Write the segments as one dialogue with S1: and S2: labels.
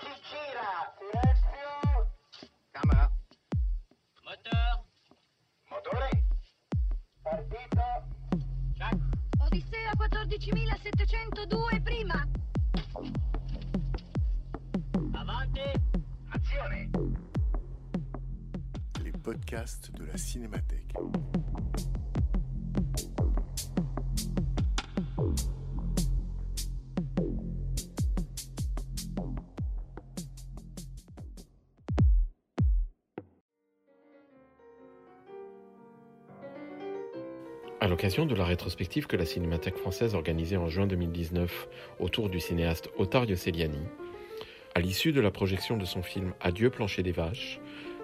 S1: si gira. Silenzio.
S2: Camera.
S3: Moteur.
S1: Motore. Partito.
S3: Check.
S4: Odissea 14702 prima.
S3: Avanti.
S1: Azione.
S5: Les podcasts de la Cinémathèque.
S6: L'occasion de la rétrospective que la Cinémathèque française organisait en juin 2019 autour du cinéaste Ottario Celiani, à l'issue de la projection de son film Adieu plancher des vaches,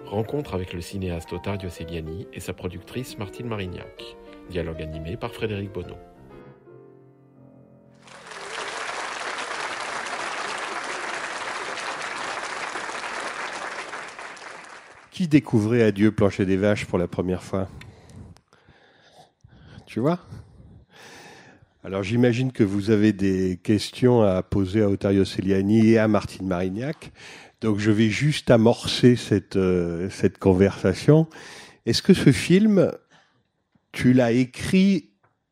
S6: rencontre avec le cinéaste Ottario Celiani et sa productrice Martine Marignac, dialogue animé par Frédéric Bonneau.
S7: Qui découvrait Adieu plancher des vaches pour la première fois? Tu vois Alors j'imagine que vous avez des questions à poser à Otario Celiani et à Martine Marignac. Donc je vais juste amorcer cette, euh, cette conversation. Est-ce que ce film, tu l'as écrit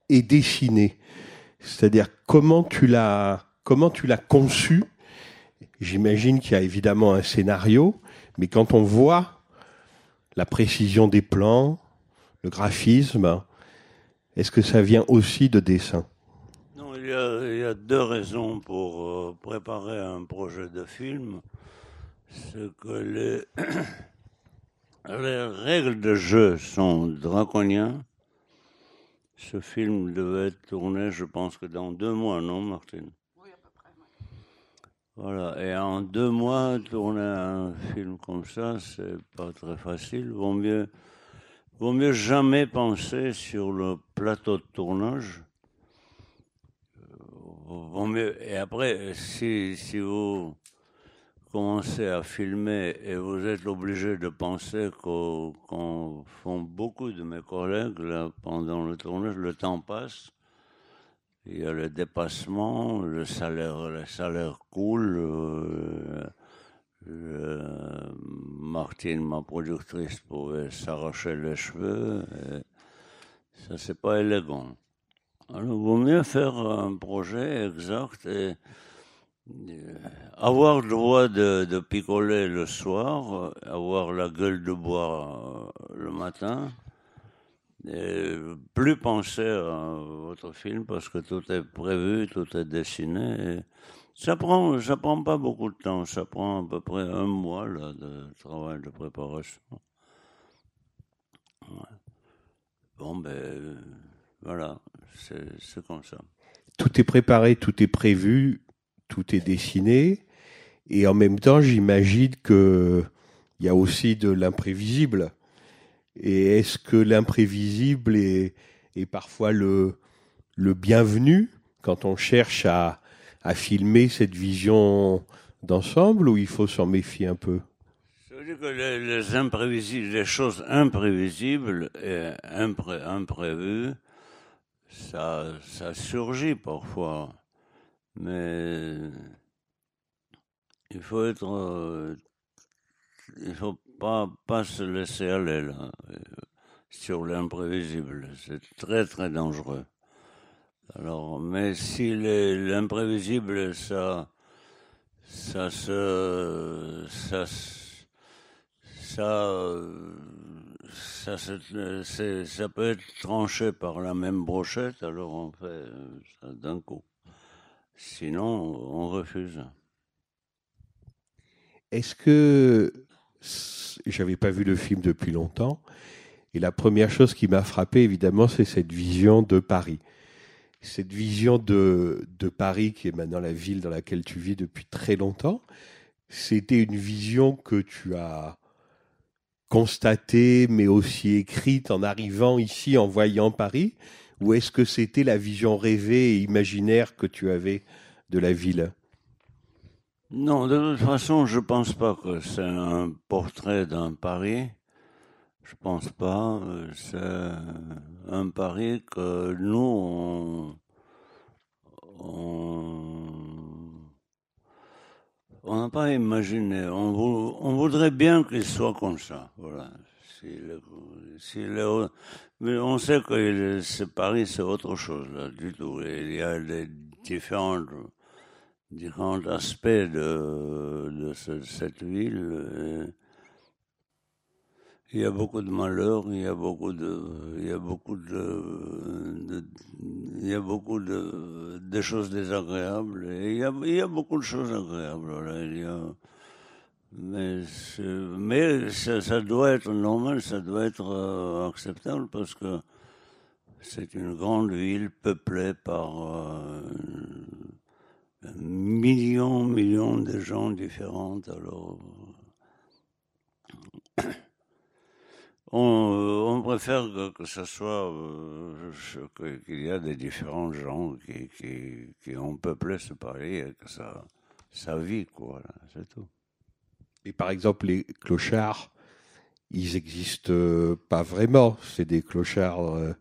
S7: et dessiné? C'est-à-dire comment tu l'as comment tu l'as conçu? J'imagine qu'il y a évidemment un scénario, mais quand on voit la précision des plans, le graphisme, est-ce que ça vient aussi de dessin
S8: Non, il y, a, il y a deux raisons pour euh, préparer un projet de film. C'est que les, les règles de jeu sont draconiennes. Ce film devait être tourné, je pense que dans deux mois, non, Martine?
S9: Oui, à peu près.
S8: Voilà, et en deux mois, tourner un film comme ça, c'est pas très facile. Vaut mieux, vaut mieux jamais penser sur le plateau de tournage. Euh. Et après, si, si vous commencez à filmer et vous êtes obligé de penser qu'au- qu'en font beaucoup de mes collègues là, pendant le tournage, le temps passe. Il y a le dépassement, le salaire, le salaire coule. euh, le- Martine, ma productrice, pouvait s'arracher les cheveux. et ça, c'est pas élégant. Alors, il vaut mieux faire un projet exact et euh, avoir le droit de, picoler le soir, euh, avoir la gueule de bois euh, le matin, et plus penser à votre film parce que tout est prévu, tout est dessiné. Ça prend, ça prend pas beaucoup de temps, ça prend à peu près un mois de travail de préparation. Bon, ben voilà, c'est comme ça.
S7: Tout est préparé, tout est prévu, tout est dessiné, et en même temps, j'imagine que il y a aussi de l'imprévisible. Et est-ce que l'imprévisible est, parfois le bienvenu quand on cherche à, à filmer cette vision d'ensemble, ou il faut s'en méfier un peu?
S8: Ça veut dire que les, choses imprévisibles et impré, imprévues, ça, ça surgit parfois. Mais il faut être, euh, il faut pas, pas se laisser aller là, euh, sur l'imprévisible. C'est très très dangereux. Alors, mais si l'imprévisible, ça, ça se, ça, ça, ça, ça peut être tranché par la même brochette, alors on fait ça d'un coup. Sinon, on refuse.
S7: Est-ce que j'avais pas vu le film depuis longtemps et la première chose qui m'a frappé évidemment c'est cette vision de Paris. Cette vision de, de Paris qui est maintenant la ville dans laquelle tu vis depuis très longtemps. C'était une vision que tu as constatée mais aussi écrite en arrivant ici en voyant Paris ou est-ce que c'était la vision rêvée et imaginaire que tu avais de la ville?
S8: Non, de toute façon, je pense pas que c'est un portrait d'un Paris. Je pense pas. euh, C'est un Paris que nous, on, n'a pas imaginé. On, on voudrait bien qu'il soit comme ça. Voilà. Si le- si le- mais on sait que c'est Paris, c'est autre chose là, du tout. Il y a des différents, différents aspects de, ce- cette ville. Il y a beaucoup de malheurs, il y a beaucoup de, il y a beaucoup de, il y a beaucoup de, de choses désagréables. Et il y a, il y a beaucoup de choses agréables. Voilà. Il y a, mais mais ça, ça doit être normal, ça doit être euh, acceptable parce que c'est une grande ville peuplée par euh, millions, millions de gens différents. Alors, on, euh, on préfère que, ça soit euh, qu'il y a des différents gens qui, ont peuplé ce Paris et que ça, vit, quoi. C'est tout.
S7: Et par exemple, les clochards, ils existent euh, pas vraiment. C'est des clochards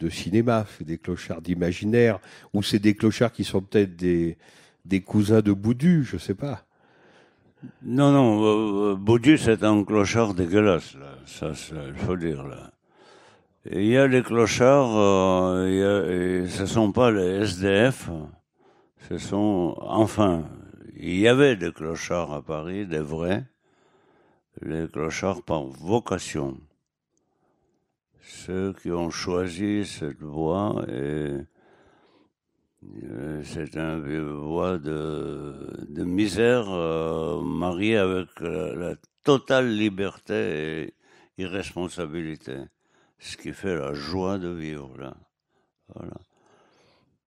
S7: de cinéma, c'est des clochards d'imaginaire, ou c'est des clochards qui sont peut-être des, des cousins de Boudu, je sais pas.
S8: Non, non, euh, euh, Baudu, c'est un clochard dégueulasse, là. Ça, il faut dire, là. Il y a des clochards, euh, y a, ce sont pas les SDF, ce sont, enfin, il y avait des clochards à Paris, des vrais, les clochards par vocation. Ceux qui ont choisi cette voie et c'est une voie de, de misère euh, mariée avec la, la totale liberté et irresponsabilité. Ce qui fait la joie de vivre là. Voilà.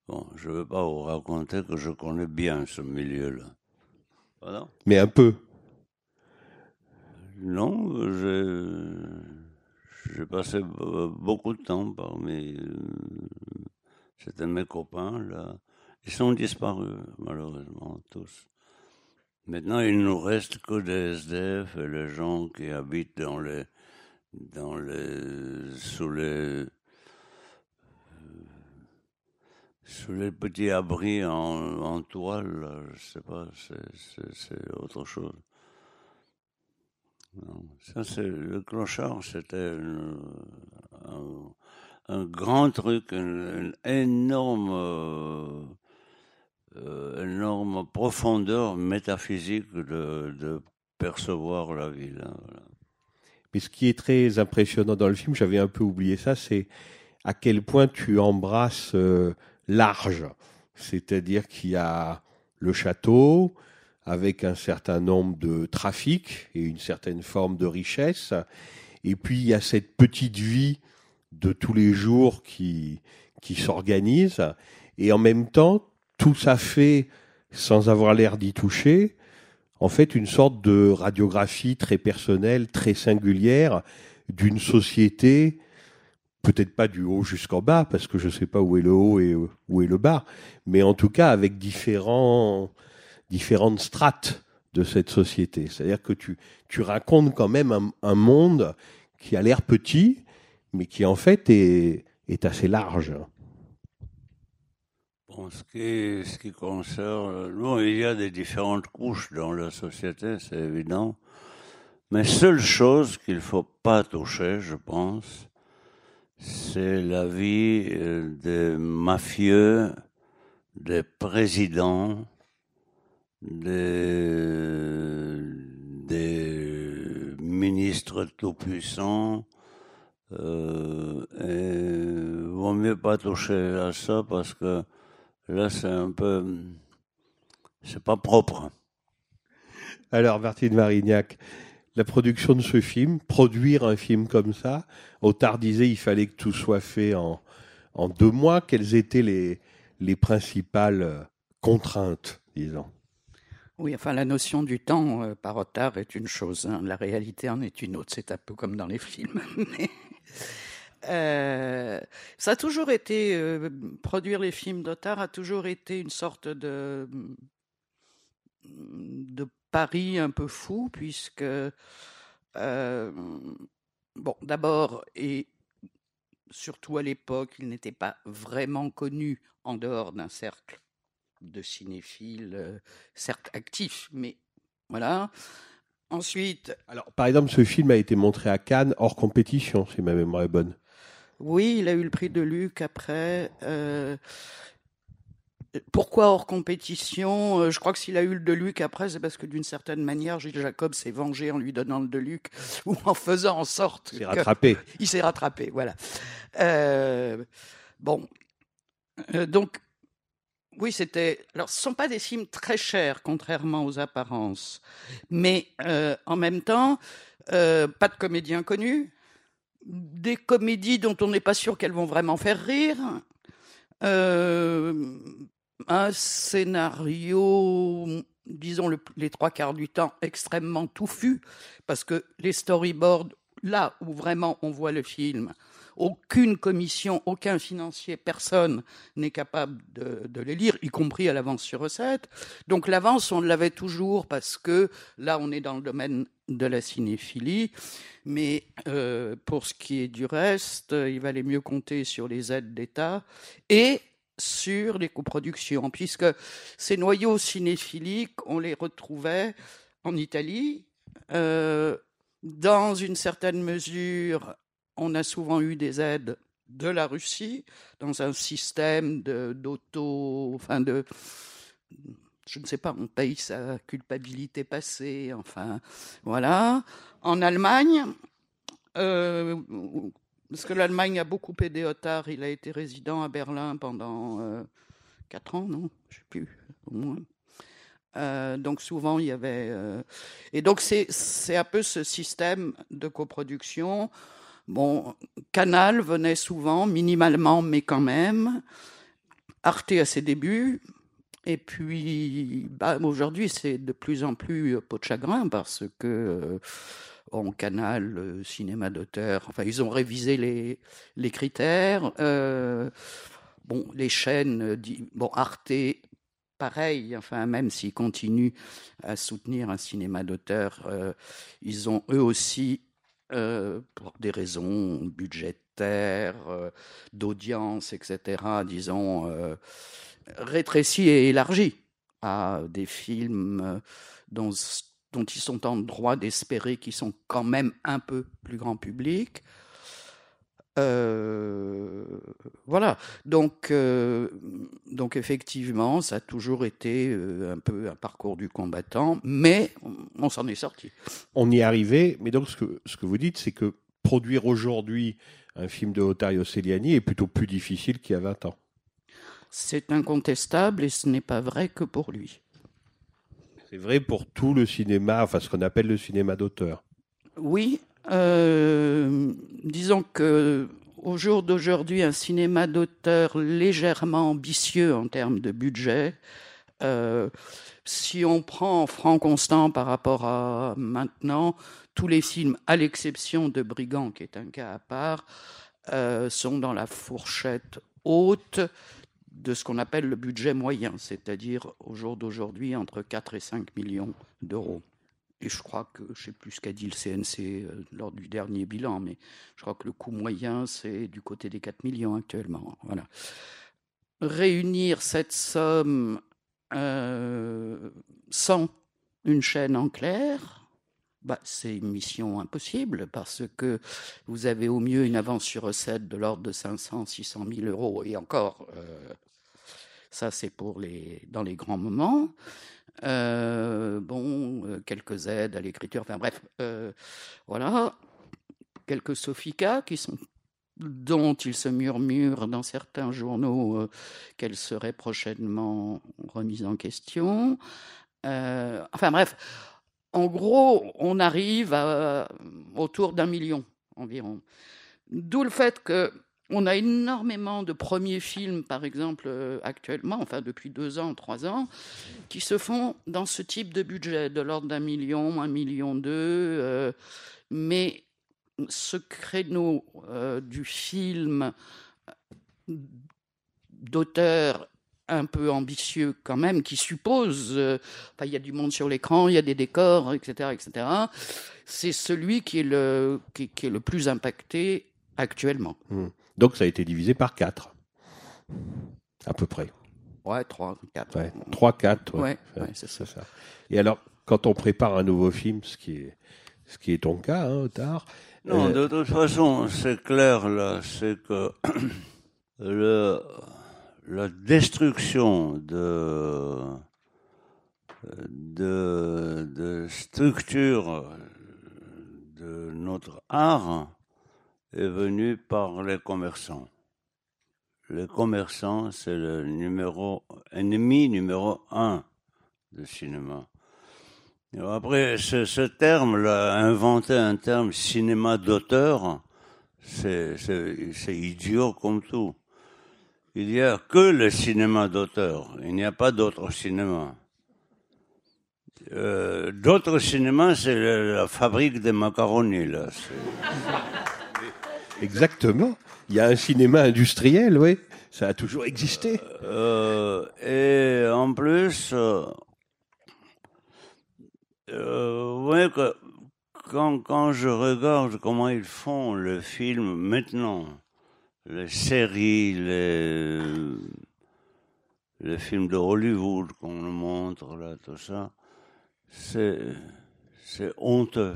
S8: Bon, je ne vais pas vous raconter que je connais bien ce milieu-là. Voilà.
S7: Mais un peu.
S8: Non, j'ai passé be- beaucoup de temps parmi. Euh, C'était mes copains, là. Ils sont disparus, malheureusement, tous. Maintenant, il nous reste que des SDF et les gens qui habitent dans les. dans les. sous les. sous les petits abris en, toile, je sais pas, c'est- autre chose. Ça c'est le clochard, c'était un grand truc, une, énorme, euh, euh, énorme profondeur métaphysique de, percevoir la là, voilà.
S7: Mais ce qui est très impressionnant dans le film, j'avais un peu oublié ça, c'est à quel point tu embrasses euh, large. C'est-à-dire qu'il y a le château avec un certain nombre de trafics et une certaine forme de richesse. Et puis il y a cette petite vie de tous les jours qui, qui s'organise. Et en même temps, tout ça fait, sans avoir l'air d'y toucher, en fait une sorte de radiographie très personnelle, très singulière d'une société, peut-être pas du haut jusqu'en bas, parce que je ne sais pas où est le haut et où est le bas, mais en tout cas avec différents, différentes strates de cette société. C'est-à-dire que tu, tu racontes quand même un monde qui a l'air petit, mais qui en fait est, assez large.
S8: Bon, ce qui, ce qui concerne, bon, il y a des différentes couches dans la société, c'est évident. Mais seule chose qu'il faut pas toucher, je pense, c'est la vie euh, des mafieux, des présidents, des ministres tout-puissants. Euh, et vaut mieux pas toucher à ça parce que là, c'est un peu, c'est pas propre.
S7: Alors, Martine Marignac, la production de ce film, produire un film comme ça, Otard disait il fallait que tout soit fait en, en deux mois. Quelles étaient les, les principales euh, contraintes, disons?
S2: Oui, enfin, la notion du temps euh, par retard est une chose, hein, la réalité en est une autre. C'est un peu comme dans les films. Mais, euh, ça a toujours été, euh, produire les films d'Otard a toujours été une sorte de, de pari un peu fou, puisque, euh, bon, d'abord, et surtout à l'époque, il n'était pas vraiment connu en dehors d'un cercle de cinéphiles, certes actifs, mais Voilà. Ensuite,
S7: Alors, par exemple, ce film a été montré à Cannes hors compétition, si ma mémoire est bonne.
S2: oui, il a eu le prix de Luc après. euh, pourquoi hors compétition? Euh, Je crois que s'il a eu le de Luc après, c'est parce que d'une certaine manière, Gilles Jacob s'est vengé en lui donnant le de Luc ou en faisant en sorte
S7: C'est
S2: que-
S7: rattrapé.
S2: il s'est rattrapé, voilà. Euh, bon, Euh, donc, oui, c'était. Alors, ce ne sont pas des films très chers, contrairement aux apparences, mais euh, en même temps, euh, pas de comédiens connus, des comédies dont on n'est pas sûr qu'elles vont vraiment faire rire, euh, un scénario, disons le- les trois quarts du temps, extrêmement touffu, parce que les storyboards, là où vraiment on voit le film, aucune commission, aucun financier, personne n'est capable de, les lire, y compris à l'avance sur recette. Donc l'avance, on l'avait toujours parce que là, on est dans le domaine de la cinéphilie. Mais euh, pour ce qui est du reste, il valait mieux compter sur les aides d'État et sur les coproductions, puisque ces noyaux cinéphiliques, on les retrouvait en Italie. Euh, dans une certaine mesure, on a souvent eu des aides de la Russie dans un système d'auto, enfin de, je ne sais pas, on paye sa culpabilité passée, enfin voilà. En Allemagne, euh, parce que l'Allemagne a beaucoup aidé Otard, il a été résident à Berlin pendant euh, quatre ans, non, je sais plus, au moins. Euh, donc souvent il y avait euh, et donc c'est un peu ce système de coproduction. Bon, Canal venait souvent, minimalement, mais quand même. Arte à ses débuts. Et puis, bah, aujourd'hui, c'est de plus en plus euh, peau de chagrin parce que euh, Canal, euh, cinéma d'auteur, enfin, ils ont révisé les, les critères. Euh, bon, les chaînes, bon, Arte, pareil, enfin, même s'ils continuent à soutenir un cinéma d'auteur, ils ont eux aussi euh, pour des raisons budgétaires, euh, d'audience, etc., disons, euh, rétréci et élargi à des films euh, dont, dont ils sont en droit d'espérer qu'ils sont quand même un peu plus grand public. Euh, voilà. Donc, euh, donc effectivement, ça a toujours été euh, un peu un parcours du combattant, mais on, on s'en est sorti.
S7: On y est arrivé, mais donc ce que, ce que vous dites, c'est que produire aujourd'hui un film de Otario Celiani est plutôt plus difficile qu'il y a 20 ans.
S2: C'est incontestable et ce n'est pas vrai que pour lui.
S7: C'est vrai pour tout le cinéma, enfin ce qu'on appelle le cinéma d'auteur.
S2: Oui, euh, disons que au jour d'aujourd'hui, un cinéma d'auteur légèrement ambitieux en termes de budget, euh, si on prend franc constant par rapport à maintenant, tous les films, à l'exception de Brigand, qui est un cas à part, euh, sont dans la fourchette haute de ce qu'on appelle le budget moyen, c'est-à-dire au jour d'aujourd'hui entre 4 et 5 millions d'euros. Et je crois que, je sais plus ce qu'a dit le CNC euh, lors du dernier bilan, mais je crois que le coût moyen, c'est du côté des 4 millions actuellement. Voilà. Réunir cette somme euh, sans une chaîne en clair, bah, c'est une mission impossible parce que vous avez au mieux une avance sur recette de l'ordre de 500, 600 000 euros et encore, euh, ça c'est pour les dans les grands moments. Euh, bon, euh, quelques aides à l'écriture, enfin bref, euh, voilà, quelques sophica qui sont dont il se murmure dans certains journaux euh, qu'elles seraient prochainement remises en question. Enfin bref, en gros, on arrive autour d'un million environ. D'où le fait que on a énormément de premiers films, par exemple, euh, actuellement, enfin depuis deux ans, trois ans, qui se font dans ce type de budget, de l'ordre d'un million, un million deux. euh, mais ce créneau euh, du film d'auteur un peu ambitieux quand même, qui suppose, il y a du monde sur l'écran, il y a des décors, etc., etc. C'est celui qui est le qui, qui est le plus impacté actuellement.
S7: Donc ça a été divisé par 4. À peu près.
S2: Ouais, trois, quatre.
S7: Ouais. 3, 4.
S2: Ouais, ouais, c'est ça.
S7: Et alors, quand on prépare un nouveau film, ce qui est, ce qui est ton cas, hein, Otard.
S8: Non,
S7: euh,
S8: de toute façon, c'est clair là, c'est que le, la destruction de, de, de structure de notre art est venue par les commerçants. Les commerçants, c'est le numéro, ennemi numéro un du cinéma. Après, ce, ce terme-là, inventer un terme cinéma d'auteur, c'est idiot comme tout. Il n'y a que le cinéma d'auteur. Il n'y a pas d'autre cinéma. Euh, d'autres cinémas, c'est la, la fabrique des macaronis, là.
S7: Exactement. Il y a un cinéma industriel, oui. Ça a toujours existé.
S8: Euh, et en plus, euh, euh, ouais, que, quand, quand je regarde comment ils font le film maintenant, les séries, les, les films de Hollywood qu'on nous montre, là, tout ça, c'est honteux.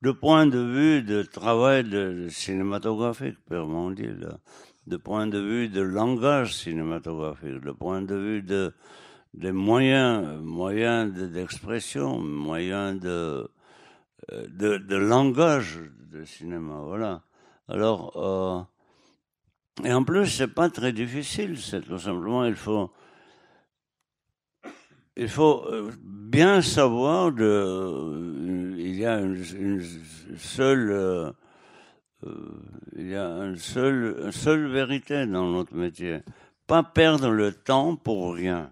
S8: De point de vue de travail de, cinématographique, purement dit, de point de vue de langage cinématographique, de point de vue de des moyens, moyens de- d'expression, moyens de, euh, de de langage de cinéma, voilà. Alors euh, et en plus c'est pas très difficile, c'est tout simplement il faut il faut euh, bien savoir de euh, il y a une, seule euh, euh, il y a seul, une seule vérité dans notre métier. Pas perdre le temps pour rien.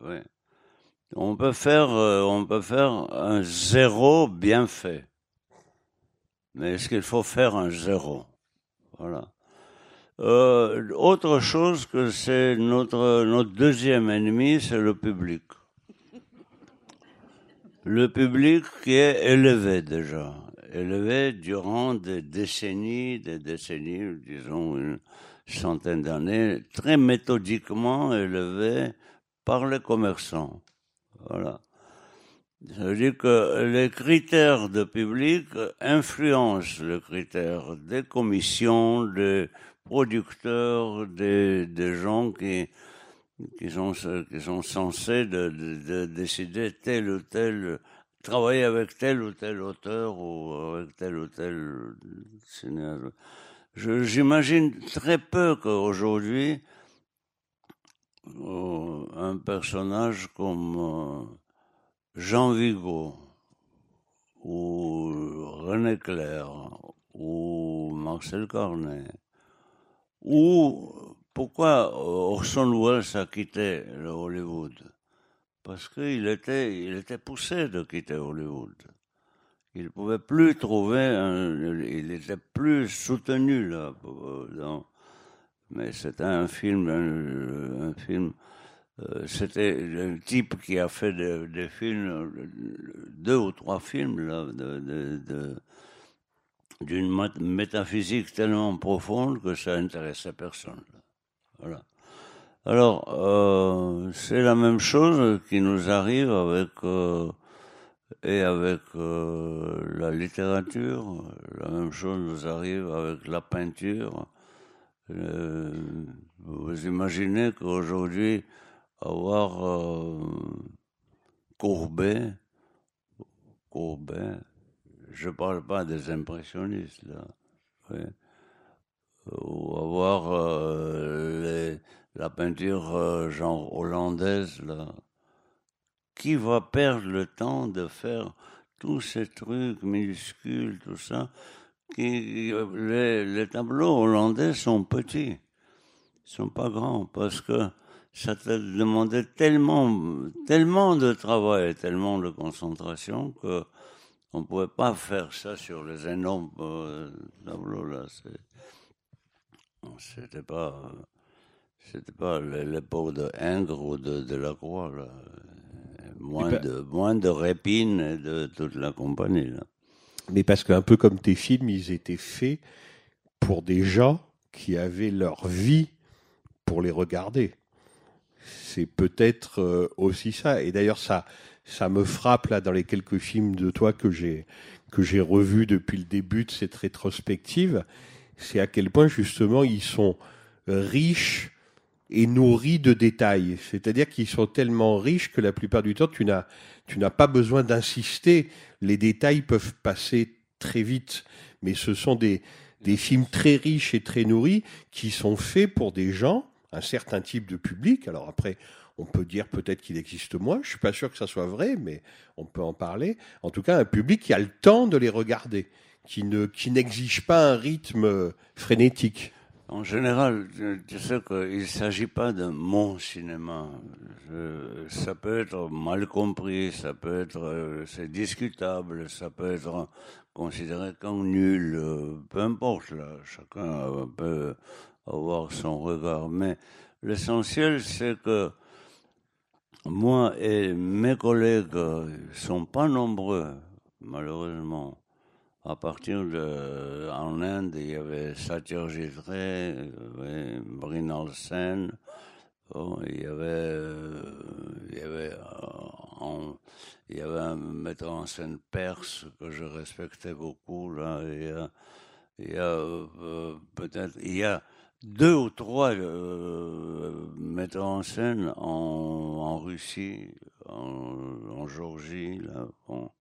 S8: Ouais. On peut faire, euh, on peut faire un zéro bien fait. Mais est-ce qu'il faut faire un zéro? Voilà. Euh, autre chose que c'est notre, notre deuxième ennemi, c'est le public. Le public qui est élevé déjà, élevé durant des décennies, des décennies, disons une centaine d'années, très méthodiquement élevé par les commerçants. Voilà. Ça veut dire que les critères de public influencent le critère des commissions, des producteurs, des, gens qui, qui sont, qui sont censés de, de, de décider tel ou tel, travailler avec tel ou tel auteur ou avec tel ou tel cinéaste. J'imagine très peu qu'aujourd'hui, euh, un personnage comme euh, Jean Vigo ou René Clair ou Marcel Carnet ou pourquoi Orson Welles a quitté Hollywood? Parce qu'il était, il était poussé de quitter Hollywood. Il ne pouvait plus trouver, un, il était plus soutenu là. dans- mais c'était un film, un, un euh, c'était le type qui a fait des, films, euh, deux ou trois films là, de- d'une métaphysique tellement profonde que ça intéressait personne. Voilà. Alors, euh, c'est la même chose qui nous arrive avec euh, et avec euh, la littérature. La même chose nous arrive avec la peinture. Vous imaginez qu'aujourd'hui, avoir euh, Courbet, Je parle pas des impressionnistes là, ou avoir euh, la peinture euh, genre hollandaise là, qui va perdre le temps de faire tous ces trucs minuscules, tout ça, qui, les, les tableaux hollandais sont petits, ils sont pas grands, parce que ça te demandait tellement, tellement de travail, tellement de concentration que on pouvait pas faire ça sur les énormes euh, tableaux là. C'était pas, c'était pas l'époque de Ingres ou de, de Lacroix là. Moins de, moins de Répine et de toute la compagnie là.
S7: Mais parce qu'un peu comme tes films, ils étaient faits pour des gens qui avaient leur vie pour les regarder. c'est peut-être euh, aussi ça. Et d'ailleurs, ça, ça me frappe là dans les quelques films de toi que j'ai que j'ai revus depuis le début de cette rétrospective, c'est à quel point justement ils sont riches et nourris de détails. C'est-à-dire qu'ils sont tellement riches que la plupart du temps, tu n'as tu n'as pas besoin d'insister. Les détails peuvent passer très vite, mais ce sont des des films très riches et très nourris qui sont faits pour des gens, un certain type de public. Alors après, on peut dire peut-être qu'il existe moins. Je suis pas sûr que ça soit vrai, mais on peut en parler. En tout cas, un public qui a le temps de les regarder, qui ne qui n'exige pas un rythme frénétique.
S8: En général, tu sais qu'il ne s'agit pas de mon cinéma. Ça peut être mal compris, ça peut être, euh, c'est discutable, ça peut être considéré comme nul, euh, peu importe, chacun euh, peut avoir son regard. Mais l'essentiel, c'est que moi et mes collègues euh, sont pas nombreux, malheureusement. À partir de, en Inde, il y avait Satyajit Ray, il y avait Mrinal Sen, bon, il y avait, euh, il y avait, euh, il y avait un metteur en scène perse que je respectais beaucoup là. Il y a, il y a euh, peut-être, il y a deux ou trois euh, metteurs en scène en, Russie, en, en.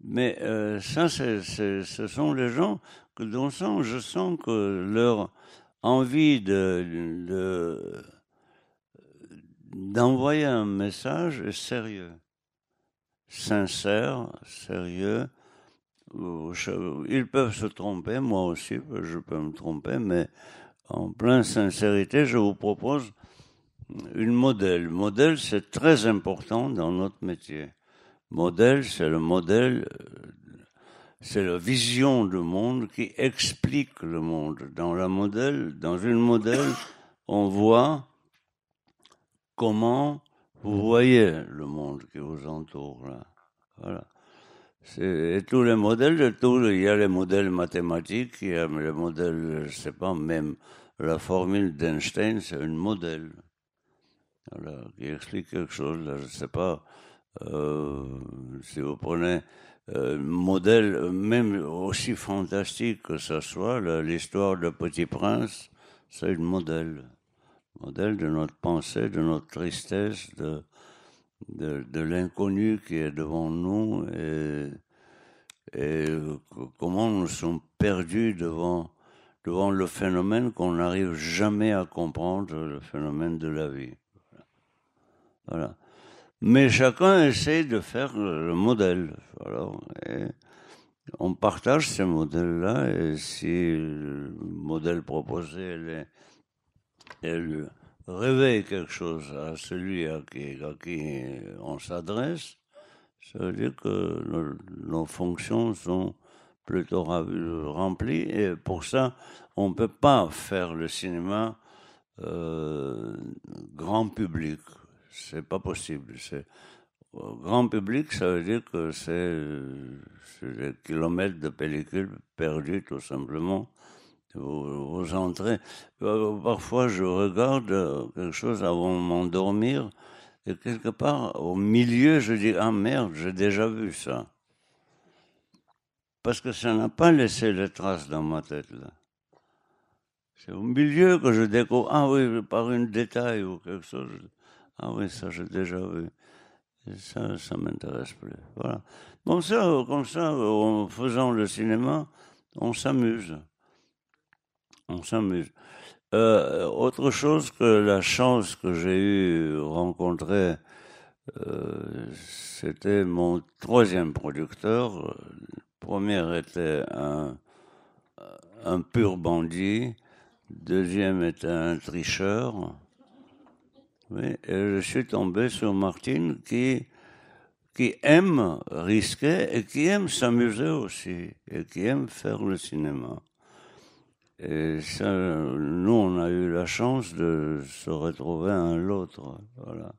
S8: Mais euh, ça, ce sont les gens que sens, je sens que leur envie de- d'envoyer un message est sérieux, sincère, sérieux. Euh, Ils peuvent se tromper, moi aussi, je peux me tromper, mais en pleine sincérité, je vous propose une modèle. Modèle, c'est très important dans notre métier. Modèle, c'est le modèle, euh, c'est la vision du monde qui explique le monde. Dans la modèle, dans une modèle, on voit comment vous voyez le monde qui vous entoure. Là. Voilà. Et tous les modèles, de tous, il y a les modèles mathématiques, il y a les modèles, je sais pas, même la formule d'Einstein, c'est un modèle. Voilà, qui explique quelque chose, je sais pas. Euh, si vous prenez euh, un modèle, même aussi fantastique que ce soit, l'histoire de Petit Prince, c'est un modèle. Modèle de notre pensée, de notre tristesse, de, de, l'inconnu qui est devant nous et, comment nous sommes perdus devant, devant le phénomène qu'on n'arrive jamais à comprendre, le phénomène de la vie. Voilà. Mais chacun essaie de faire le modèle. Et on partage ces modèles-là et si le modèle proposé est- elle réveille quelque chose à celui à qui, à qui on s'adresse, ça veut dire que nos, nos fonctions sont plutôt remplies et pour ça, on ne peut pas faire le cinéma euh, grand public. C'est pas possible. C'est grand public, ça veut dire que c'est des kilomètres de pellicule perdus tout simplement. Vous, vous entrez. Euh, Parfois, je regarde euh, quelque chose avant de m'endormir et quelque part au milieu, je dis ah merde, j'ai déjà vu ça. Parce que ça n'a pas laissé de traces dans ma tête là. C'est au milieu que je découvre, ah oui, par un détail ou quelque chose. Ah oui, ça j'ai déjà vu. Et ça, ça m'intéresse plus. Voilà. Bon, ça, comme ça, en faisant le cinéma, on s'amuse. On s'amuse. Euh, autre chose que la chance que j'ai eu rencontrer, euh, c'était mon troisième producteur. Le premier était un, un pur bandit. Deuxième était un tricheur. Oui, et je suis tombé sur Martine qui, qui aime risquer et qui aime s'amuser aussi et qui aime faire le cinéma. Et nous, on a eu la chance de se retrouver un l'autre. Voilà.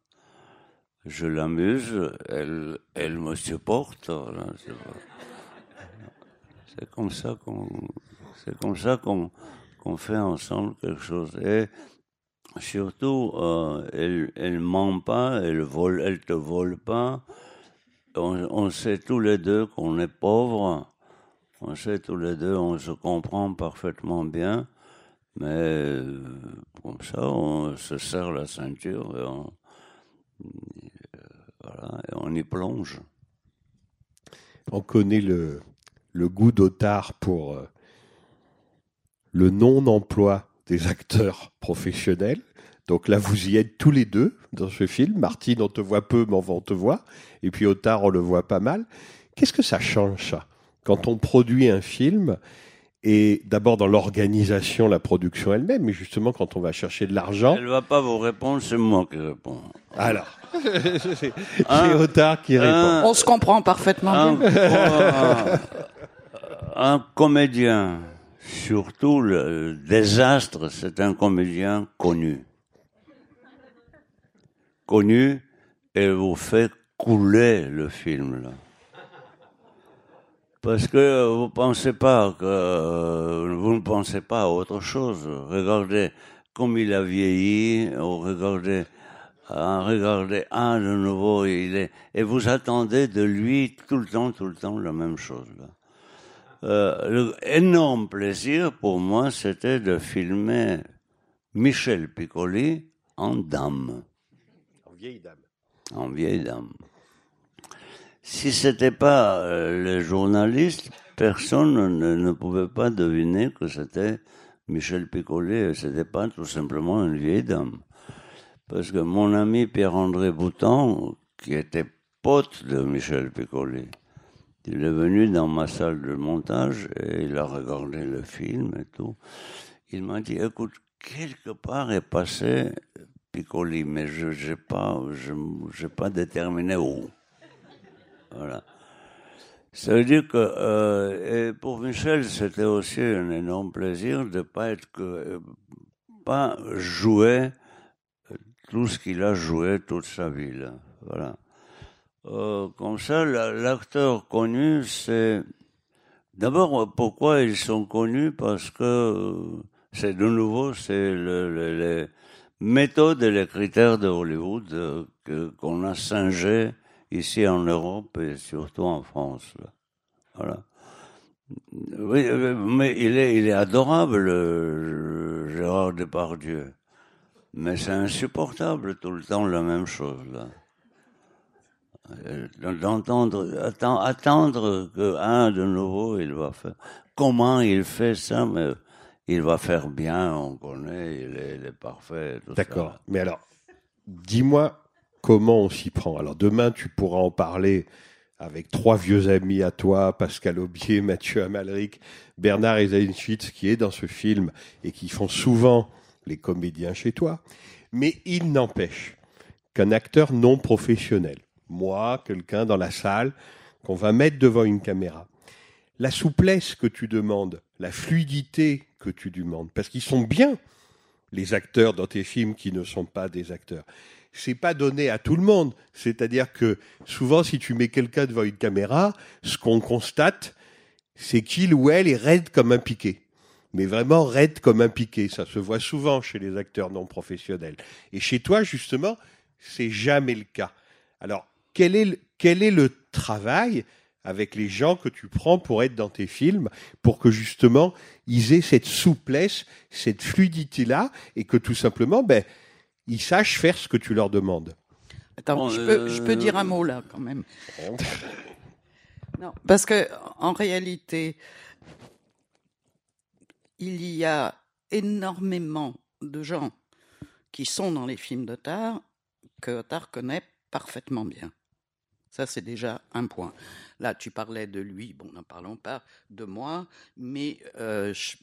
S8: Je l'amuse, elle, elle me supporte. c'est comme ça qu'on, c'est comme ça qu'on, qu'on fait ensemble quelque chose. Et surtout, euh, elle, elle ment pas, elle vole, te vole pas. On, on sait tous les deux qu'on est pauvres. On sait tous les deux, on se comprend parfaitement bien. Mais euh, comme ça, on se serre la ceinture et on, euh, y plonge.
S7: On connaît le, le goût d'Otard pour euh, le non-emploi des acteurs professionnels. Donc là, vous y êtes tous les deux dans ce film. Martine, on te voit peu, mais on te voit. Et puis Otard, on le voit pas mal. Qu'est-ce que ça change, ça? Quand on produit un film, et d'abord dans l'organisation, la production elle-même, mais justement quand on va chercher de l'argent.
S8: Elle va pas vous répondre, c'est moi qui réponds.
S7: Alors, c'est
S8: Un-
S7: Otard qui répond.
S8: un-
S2: On se comprend parfaitement
S8: un,
S2: bien.
S8: un- un comédien, surtout le désastre, c'est un comédien connu. Connu et vous fait couler le film là. Parce que vous pensez pas que vous ne pensez pas à autre chose. Regardez comme il a vieilli, ou regardez ah, regardez, ah, de nouveau, il est, et vous attendez de lui tout le temps, tout le temps la même chose. Là. Euh, plaisir pour moi, c'était de filmer Michel Piccoli en dame,
S7: Vieille dame.
S8: en vieille dame. Si c'était pas euh, les journalistes, personne ne, ne pouvait pas deviner que c'était Michel Piccoli, et c'était pas tout simplement une vieille dame. Parce que mon ami Pierre-André Bouton, qui était pote de Michel Piccoli, il est venu dans ma salle de montage et il a regardé le film et tout. Il m'a dit, écoute, quelque part est passé Piccoli, mais je n'ai pas, je, pas déterminé où. Voilà. Ça veut dire que euh, et pour Michel, c'était aussi un énorme plaisir de pas être que euh, pas jouer tout ce qu'il a joué toute sa vie. Là. Voilà. Euh, comme ça, la- l'acteur connu, c'est d'abord euh, pourquoi ils sont connus? Parce que euh, c'est de nouveau c'est le, le- les méthodes et les critères de Hollywood euh, qu'on a singé ici en Europe et surtout en France. là. Voilà. Oui, euh, mais il est, il est adorable, euh, Gérard Depardieu. Mais c'est insupportable tout le temps la même chose. Euh, D'entendre, attendre, attendre que, un, de nouveau, il va faire. Comment il fait ça, mais il va faire bien, on connaît, il est, parfait.
S7: D'accord. Mais alors, dis-moi comment on s'y prend? Alors demain, tu pourras en parler avec trois vieux amis à toi, Pascal Aubier, Mathieu Amalric, Bernard Eisenschitz, qui est dans ce film et qui font souvent les comédiens chez toi. Mais il n'empêche qu'un acteur non professionnel, moi, quelqu'un dans la salle, qu'on va mettre devant une caméra, la souplesse que tu demandes, la fluidité que tu demandes, parce qu'ils sont bien les acteurs dans tes films qui ne sont pas des acteurs. C'est pas donné à tout le monde. C'est-à-dire que souvent, si tu mets quelqu'un devant une caméra, ce qu'on constate, c'est qu'il ou elle est raide comme un piqué. Mais vraiment raide comme un piqué. Ça se voit souvent chez les acteurs non professionnels. Et chez toi, justement, c'est jamais le cas. Alors, quel est le, quel est le travail avec les gens que tu prends pour être dans tes films, pour que justement ils aient cette souplesse, cette fluidité-là, et que tout simplement, ben, ils sachent faire ce que tu leur demandes.
S2: Attends,
S8: Bon,
S2: je, peux, je peux
S8: euh,
S2: dire un mot là quand même. Non, parce que en réalité, il y a énormément de gens qui sont dans les films d'Otard que Otard connaît parfaitement bien. Ça, c'est déjà un point. Là, tu parlais de lui, bon, n'en parlons pas de moi, mais euh, je-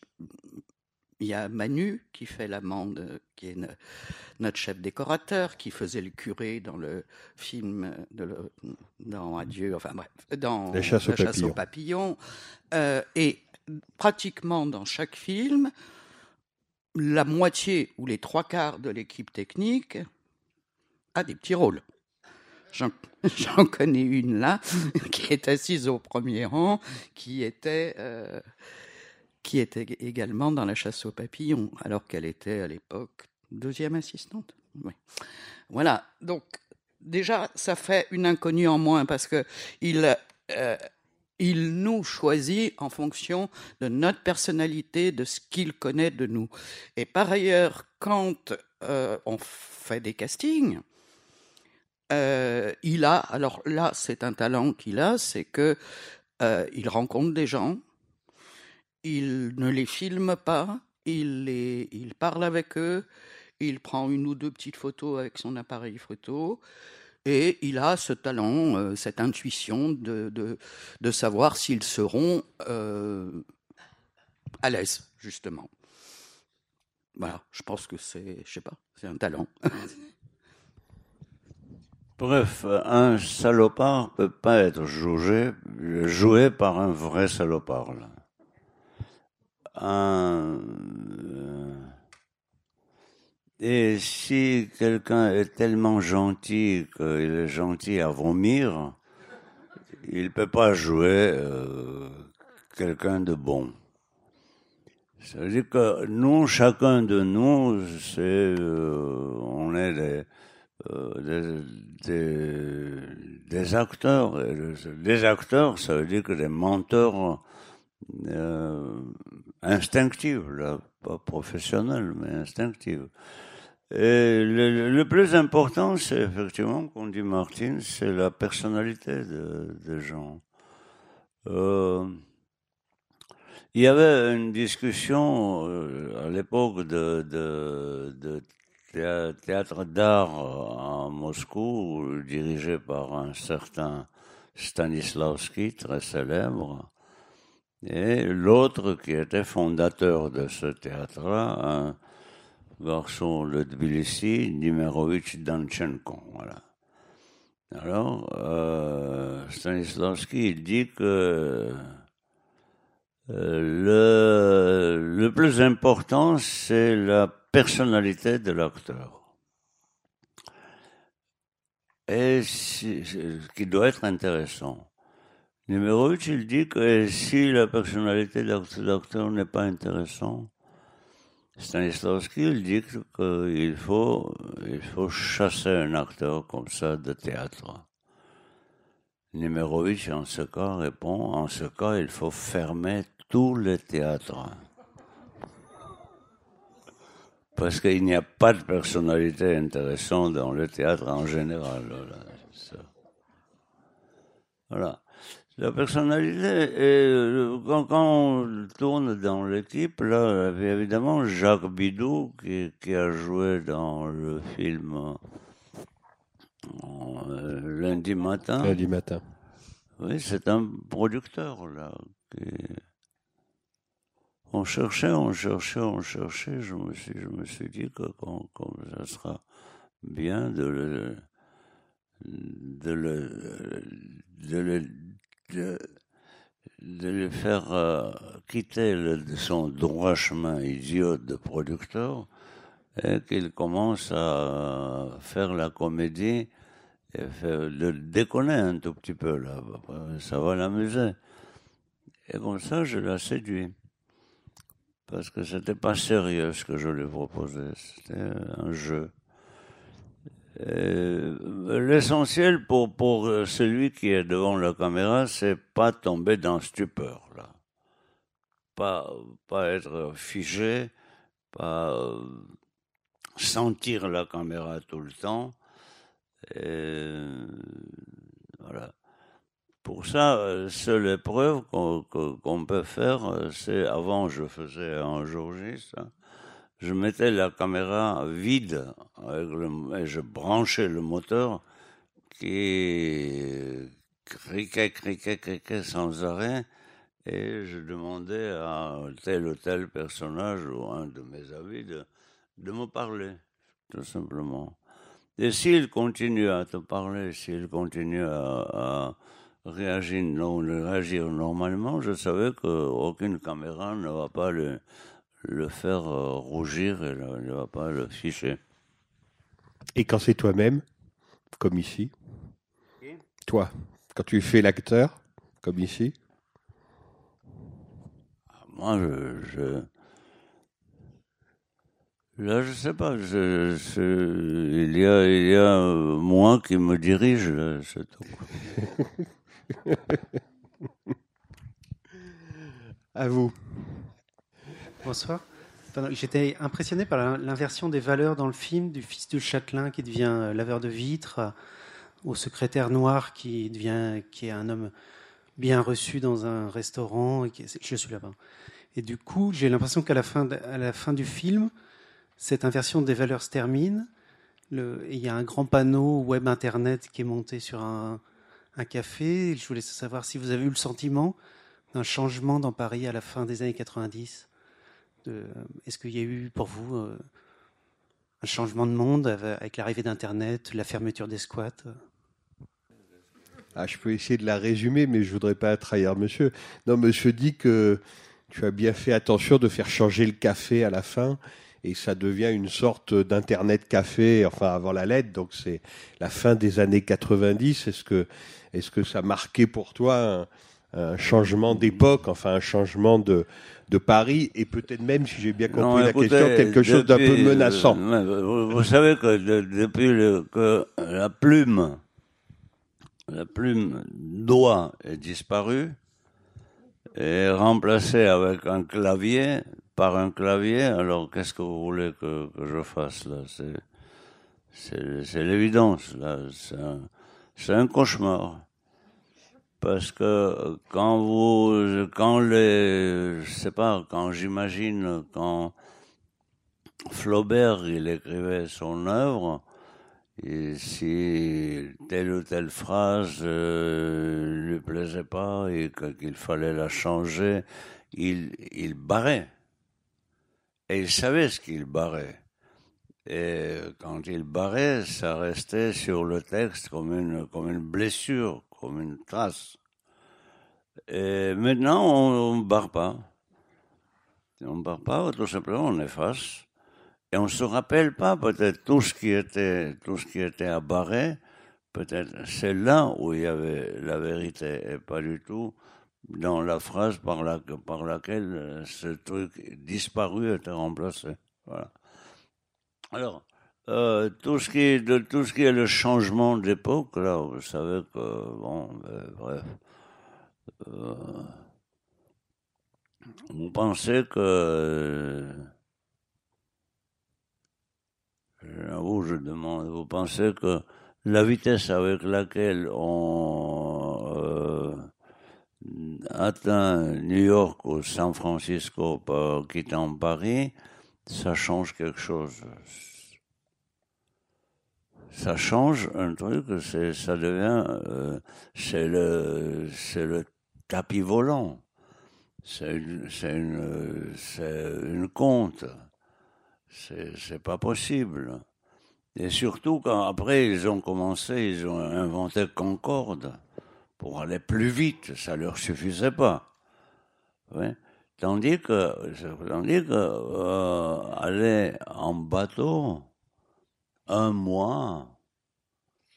S2: il y a Manu qui fait l'amende, qui est notre chef décorateur, qui faisait le curé dans le film de le- dans Adieu, enfin bref, dans
S7: La chasse aux papillons.
S2: papillons. Euh, et pratiquement dans chaque film, la moitié ou les trois quarts de l'équipe technique a des petits rôles. J'en j'en connais une là, qui est assise au premier rang, qui était, euh, qui était également dans la chasse aux papillons, alors qu'elle était à l'époque deuxième assistante. Voilà. Donc déjà, ça fait une inconnue en moins parce que il euh, il nous choisit en fonction de notre personnalité, de ce qu'il connaît de nous. Et par ailleurs, quand euh, on fait des castings, euh, il a, alors là, c'est un talent qu'il a, c'est que euh, il rencontre des gens, il ne les filme pas, il les, il parle avec eux, il prend une ou deux petites photos avec son appareil photo, et il a ce talent, euh, cette intuition de, de, de savoir s'ils seront euh, à l'aise, justement. Voilà, je pense que c'est, je sais pas, c'est un talent.
S8: Bref, un salopard peut pas être joué, joué par un vrai salopard. Un, euh, et si quelqu'un est tellement gentil qu'il est gentil à vomir, il peut pas jouer euh, quelqu'un de bon. Ça veut dire que nous, chacun de nous, c'est, euh, on est des, euh, des, des, acteurs. Des acteurs, ça veut dire que des menteurs instinctifs, là, pas professionnels, mais instinctifs. Et le, plus important, c'est effectivement, comme dit Martine, c'est la personnalité de- des gens. Euh, il y avait une discussion euh, à l'époque de, de, de théâ- théâtre d'art à Moscou, dirigé par un certain Stanislavski, très célèbre, et l'autre qui était fondateur de ce théâtre-là, un garçon de Tbilissi, Nimerovitch Danchenko. Voilà. Alors, euh, Stanislavski, il dit que euh, le, le plus important, c'est la personnalité de l'acteur. Et ce qui doit être intéressant. Numérovitch, il dit que si la personnalité de l'acteur n'est pas intéressante, Stanislavski, il dit qu'il faut, il faut chasser un acteur comme ça de théâtre. Numérovitch, en ce cas, répond, en ce cas, il faut fermer tous les théâtres. Parce qu'il n'y a pas de personnalité intéressante dans le théâtre en général. Voilà. La personnalité, et euh, quand, quand on tourne dans l'équipe, là, il y avait évidemment Jacques Bidou qui, qui a joué dans le film euh, lundi matin.
S7: Lundi matin.
S8: Oui, c'est un producteur, là. qui- On cherchait, on cherchait, on cherchait. Je me suis, je me suis dit que comme, comme ça sera bien de le, de le, de le, de, de le faire euh, quitter son droit chemin idiot de producteur et qu'il commence à faire la comédie et faire, le déconner un tout petit peu là, ça va l'amuser. Et comme ça, je l'ai séduit. Parce que c'était pas sérieux ce que je lui proposais, c'était un jeu. Et L'essentiel pour, pour celui qui est devant la caméra, c'est pas tomber dans stupeur, là. Pas, pas être figé, pas euh, sentir la caméra tout le temps. Voilà. Pour ça, euh, seule épreuve qu'on peut faire, euh, c'est avant je faisais un jour J, ça. Je mettais la caméra vide et je branchais le moteur qui criquait, criquait, criquait sans arrêt et je demandais à tel ou tel personnage ou un de mes amis de, de me parler, tout simplement. Et s'il continue à te parler, s'il continue à, à réagir, non, réagir normalement, je savais qu'aucune caméra ne va pas le, le faire euh, rougir et ne, ne va pas le ficher.
S7: Et quand c'est toi-même, comme ici Toi, quand tu fais l'acteur, comme ici
S8: Moi, je, je, Là, je sais pas. je- je- il y a, il y a euh, moi qui me dirige, là, c'est tout.
S7: À vous.
S9: Bonsoir. J'étais impressionné par l'inversion des valeurs dans le film du fils du châtelain qui devient euh, laveur de vitres euh, au secrétaire noir qui devient qui est un homme bien reçu dans un restaurant je suis là-bas. Et du coup, j'ai l'impression qu'à la fin la fin du film, cette inversion des valeurs se termine. Il y a un grand panneau web internet qui est monté sur un, un café. Je voulais savoir si vous avez eu le sentiment d'un changement dans Paris à la fin des années 90. Est-ce qu'il y a eu pour vous euh, un changement de monde avec l'arrivée d'Internet, la fermeture des squats
S7: Ah, je peux essayer de la résumer, mais je voudrais pas trahir monsieur. Non, monsieur dit que tu as bien fait attention de faire changer le café à la fin, et ça devient une sorte d'internet café, enfin avant la lettre, donc c'est la fin des années 90. Est-ce que, est-ce que ça marquait pour toi un changement d'époque, enfin un changement de, de Paris, et peut-être même, si j'ai bien compris
S8: Non,
S7: la
S8: écoutez,
S7: question, quelque chose d'un peu menaçant.
S8: euh, vous, vous savez que de- depuis le- que la plume, la plume doigt est disparue, est remplacée avec un clavier, par un clavier, alors qu'est-ce que vous voulez que, que je fasse là? C'est, l'évidence là. C'est un, c'est un cauchemar. Parce que quand vous, quand les, je sais pas, quand j'imagine quand Flaubert il écrivait son œuvre, si telle ou telle phrase euh, lui plaisait pas et qu'il fallait la changer, il, il barrait. Et il savait ce qu'il barrait. Et quand il barrait, ça restait sur le texte comme une, comme une blessure, comme une trace. Et maintenant, on ne barre pas. On ne barre pas, tout simplement, on efface. Et on ne se rappelle pas peut-être tout ce qui était, tout ce qui était à barrer. Peut-être c'est là où il y avait la vérité et pas du tout dans la phrase par, la, par laquelle euh, ce truc disparu était remplacé. Voilà. Alors, euh, tout ce qui est de tout ce qui est le changement d'époque, là, vous savez que bon, ben, bref. Euh, vous pensez que euh, j'avoue, je demande, vous pensez que la vitesse avec laquelle on euh, atteint New York ou San Francisco quittant Paris, ça change quelque chose? Ça change un truc, c'est, ça devient, euh, c'est le, c'est le tapis volant. C'est une, c'est une, c'est une compte. C'est, pas possible. Et surtout quand après ils ont commencé, ils ont inventé Concorde pour aller plus vite, ça leur suffisait pas. Tandis que, tandis que euh, aller en bateau un mois,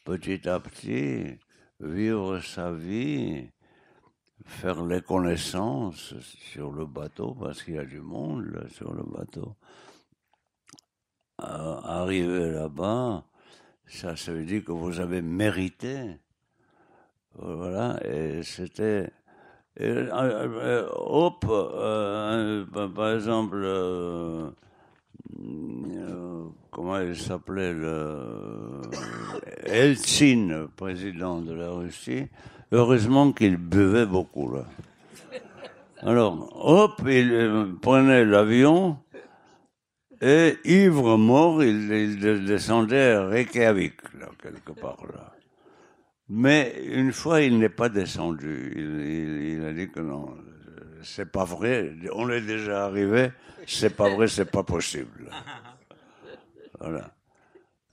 S8: petit à petit, vivre sa vie, faire les connaissances sur le bateau, parce qu'il y a du monde sur le bateau. Euh, arriver là-bas, ça, ça veut dire que vous avez mérité. Voilà, et c'était. euh, euh, hop, par- exemple, comment il s'appelait le Eltsine, président de la Russie. Heureusement qu'il buvait beaucoup là. Alors, hop, il euh, prenait l'avion et ivre mort, il, il de- descendait à Reykjavik, là, quelque part là. Mais une fois, il n'est pas descendu. Il- il a dit que non, c'est pas vrai. On est déjà arrivé. C'est pas vrai, c'est pas possible. Voilà.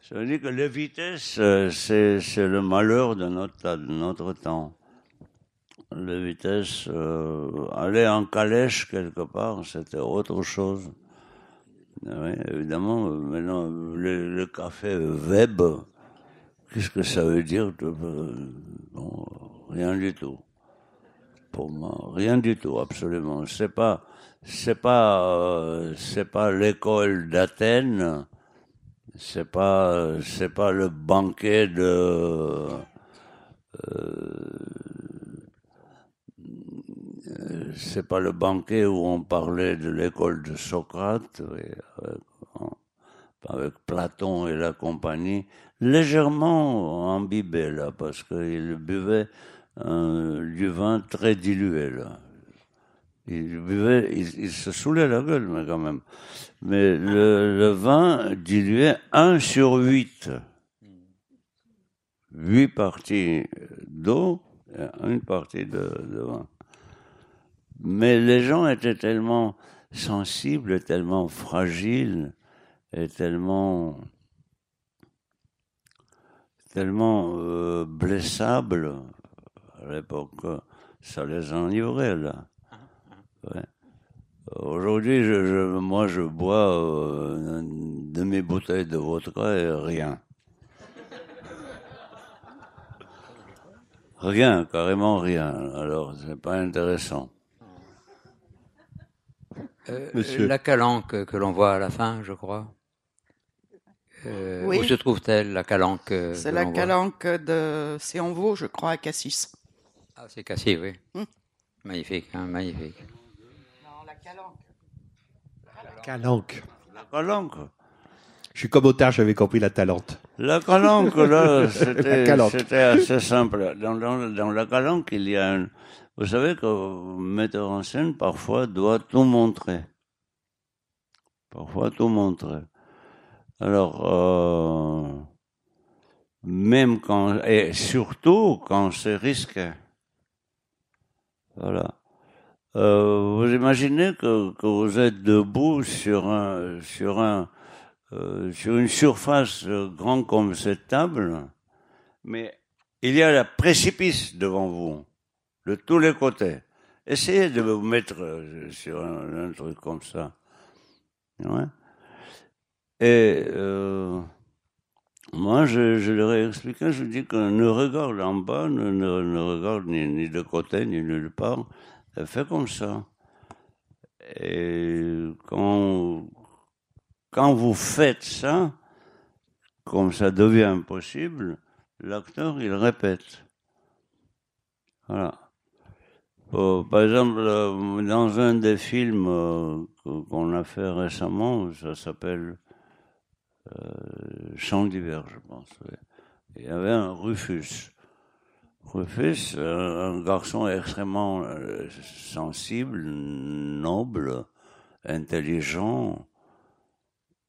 S8: Ça veut dire que les vitesses, euh, c'est le malheur de notre, de notre temps. Les vitesses, euh, aller en calèche quelque part, c'était autre chose. Évidemment, maintenant, le, le café Web, qu'est-ce que ça veut dire euh, bon, Rien du tout. Pour moi. Rien du tout, absolument. C'est pas, c'est pas, euh, c'est pas l'école d'Athènes. C'est pas, c'est pas le banquet de. euh, euh, c'est pas le banquet où on parlait de l'école de Socrate, et avec, avec Platon et la compagnie, légèrement imbibé là, parce qu'il buvait euh, du vin très dilué là. Il buvait, se saoulait la gueule, mais quand même. Mais le, vin dilué 1 sur 8. 8 parties d'eau et une partie de, de vin. Mais les gens étaient tellement sensibles, tellement fragiles et tellement tellement euh, blessables à l'époque, que ça les enivrait là. Ouais. Aujourd'hui, je, je- moi, je bois euh, de mes bouteilles de vodka et rien. Rien, carrément rien. Alors, c'est pas intéressant.
S10: Euh,
S7: Monsieur.
S10: La calanque que l'on voit à la fin, je crois. Euh,
S2: Oui.
S10: Où se trouve-t-elle, la calanque euh,
S2: C'est la calanque de. Vaud, je crois, à Cassis.
S10: Ah, c'est cassé, oui. Magnifique, hein, magnifique.
S2: Non, la calanque.
S7: Calanque.
S8: La calanque.
S7: Je suis comme Otard, j'avais compris la talente.
S8: La calanque, là,
S7: La
S8: c'était assez simple. Dans, dans, dans la calanque, il y a un... Vous savez que le metteur en scène, parfois, doit tout montrer. Parfois, tout montrer. Alors, euh, même quand... Et surtout quand c'est risqué. Voilà. Euh, vous imaginez que, que vous êtes debout sur un... Sur un euh, sur une surface euh, grande comme cette table, mais il y a un précipice devant vous, de tous les côtés. Essayez de vous mettre euh, sur un, un truc comme ça. Ouais. Et euh, moi, je, leur ai expliqué, je dis que ne regarde en bas, ne, ne, regarde ni, de côté, ni nulle part. Fais comme ça. Et quand, quand vous faites ça, comme ça devient impossible, l'acteur, il répète. Voilà. Euh, par exemple, euh, dans un des films euh, qu'on a fait récemment, ça s'appelle euh, Chant d'hiver, je pense. Il y avait un Rufus. Rufus, euh, un garçon extrêmement euh, sensible, noble, intelligent,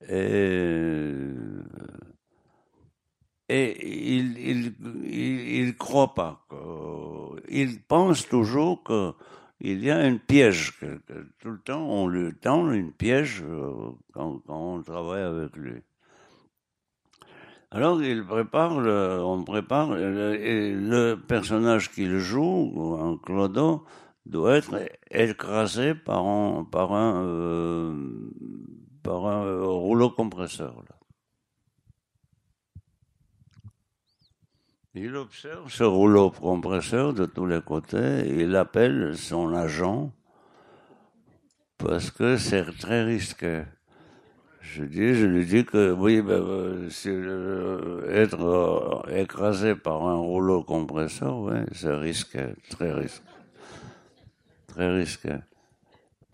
S8: et, et il, il, il, croit pas. il pense toujours que il y a un piège. Tout le temps, on lui tend une piège quand on travaille avec lui. Alors, il prépare, le, on prépare, le, et le personnage qu'il joue, un Clodo, doit être écrasé par un, euh, euh, rouleau compresseur. Il observe ce rouleau compresseur de tous les côtés, il appelle son agent parce que c'est très risqué. Je dis, je lui dis que oui, ben, euh, euh, être euh, écrasé par un rouleau compresseur, oui, c'est risqué, très risqué, très risqué.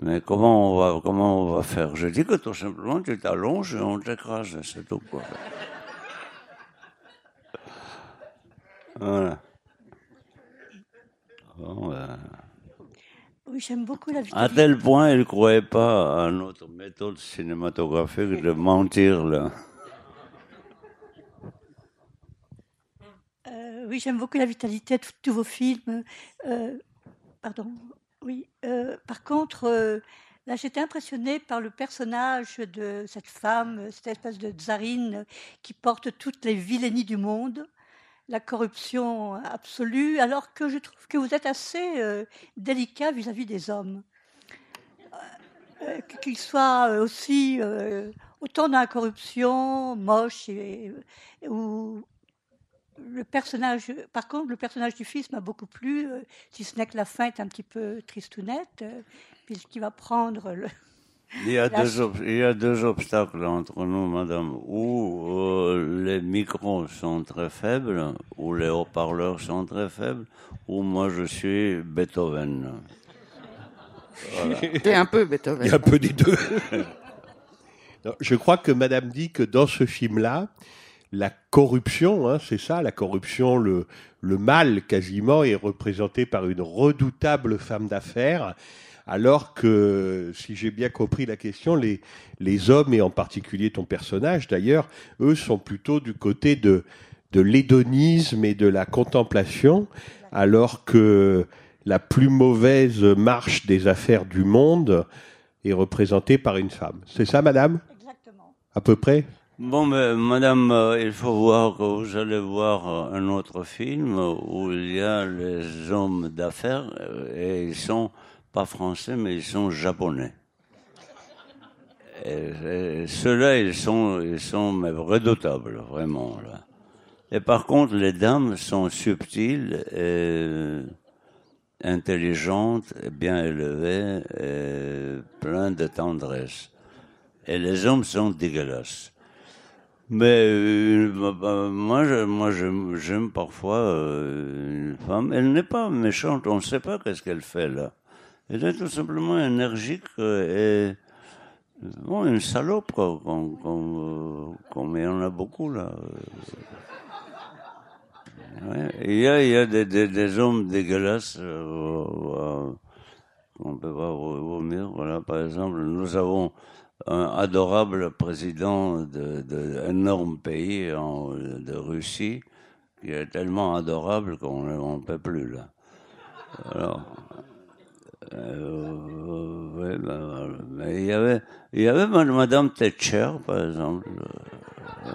S8: Mais comment on va, comment on va faire? Je dis que tout simplement tu t'allonges et on t'écrase, c'est tout quoi. Voilà. Bon, ben,
S11: Oui, j'aime beaucoup la
S8: à tel point, il ne croyait pas à notre méthode cinématographique de mentir là.
S11: Euh, oui, j'aime beaucoup la vitalité de tous vos films. Euh, pardon. Oui. euh, par contre, là, j'étais impressionnée par le personnage de cette femme, cette espèce de tsarine qui porte toutes les vilainies du monde, la corruption absolue, alors que je trouve que vous êtes assez euh, délicat vis-à-vis des hommes. Euh, qu'ils soient euh, aussi euh, autant dans la corruption, moche et, ou le personnage, par contre, le personnage du fils m'a beaucoup plu, euh, si ce n'est que la fin est un petit peu tristounette, euh, puisqu'il va prendre le.
S8: Il y, a deux ob- il y a deux obstacles entre nous, madame. Ou euh, les micros sont très faibles, ou les haut-parleurs sont très faibles, ou moi je suis Beethoven. Voilà.
S2: T'es un peu Beethoven.
S7: Il y a un peu des deux. Non, je crois que Madame dit que dans ce film-là, la corruption, hein, c'est ça, la corruption, le, le mal quasiment, est représenté par une redoutable femme d'affaires, alors que, si j'ai bien compris la question, les, les hommes, et en particulier ton personnage d'ailleurs, eux sont plutôt du côté de, de l'hédonisme et de la contemplation, alors que la plus mauvaise marche des affaires du monde est représentée par une femme. C'est ça, madame?
S11: Exactement.
S7: À peu près?
S8: Bon, mais madame, euh, il faut voir que vous allez voir euh, un autre film où il y a les hommes d'affaires euh, et ils sont pas français, mais ils sont japonais. Ceux-là, ils sont, ils sont redoutables, vraiment. Là. Et par contre, les dames sont subtiles et intelligentes, bien élevées, et pleines de tendresse. Et les hommes sont dégueulasses. Mais euh, moi, moi, j'aime j'aime parfois euh, une femme. Elle n'est pas méchante. On ne sait pas qu'est-ce qu'elle fait là. Est tout simplement énergique euh, et bon, une salope, quoi, comme, comme, euh, y en a beaucoup là. Il y a, il y a des, des, hommes dégueulasses euh, euh, qu'on peut pas vomir. Voilà, par exemple, nous avons un adorable président de, de énorme pays de Russie qui est tellement adorable qu'on ne peut plus là. Alors, euh, ouais, ben, voilà. mais il y avait, il y avait Madame Thatcher, par exemple. Euh,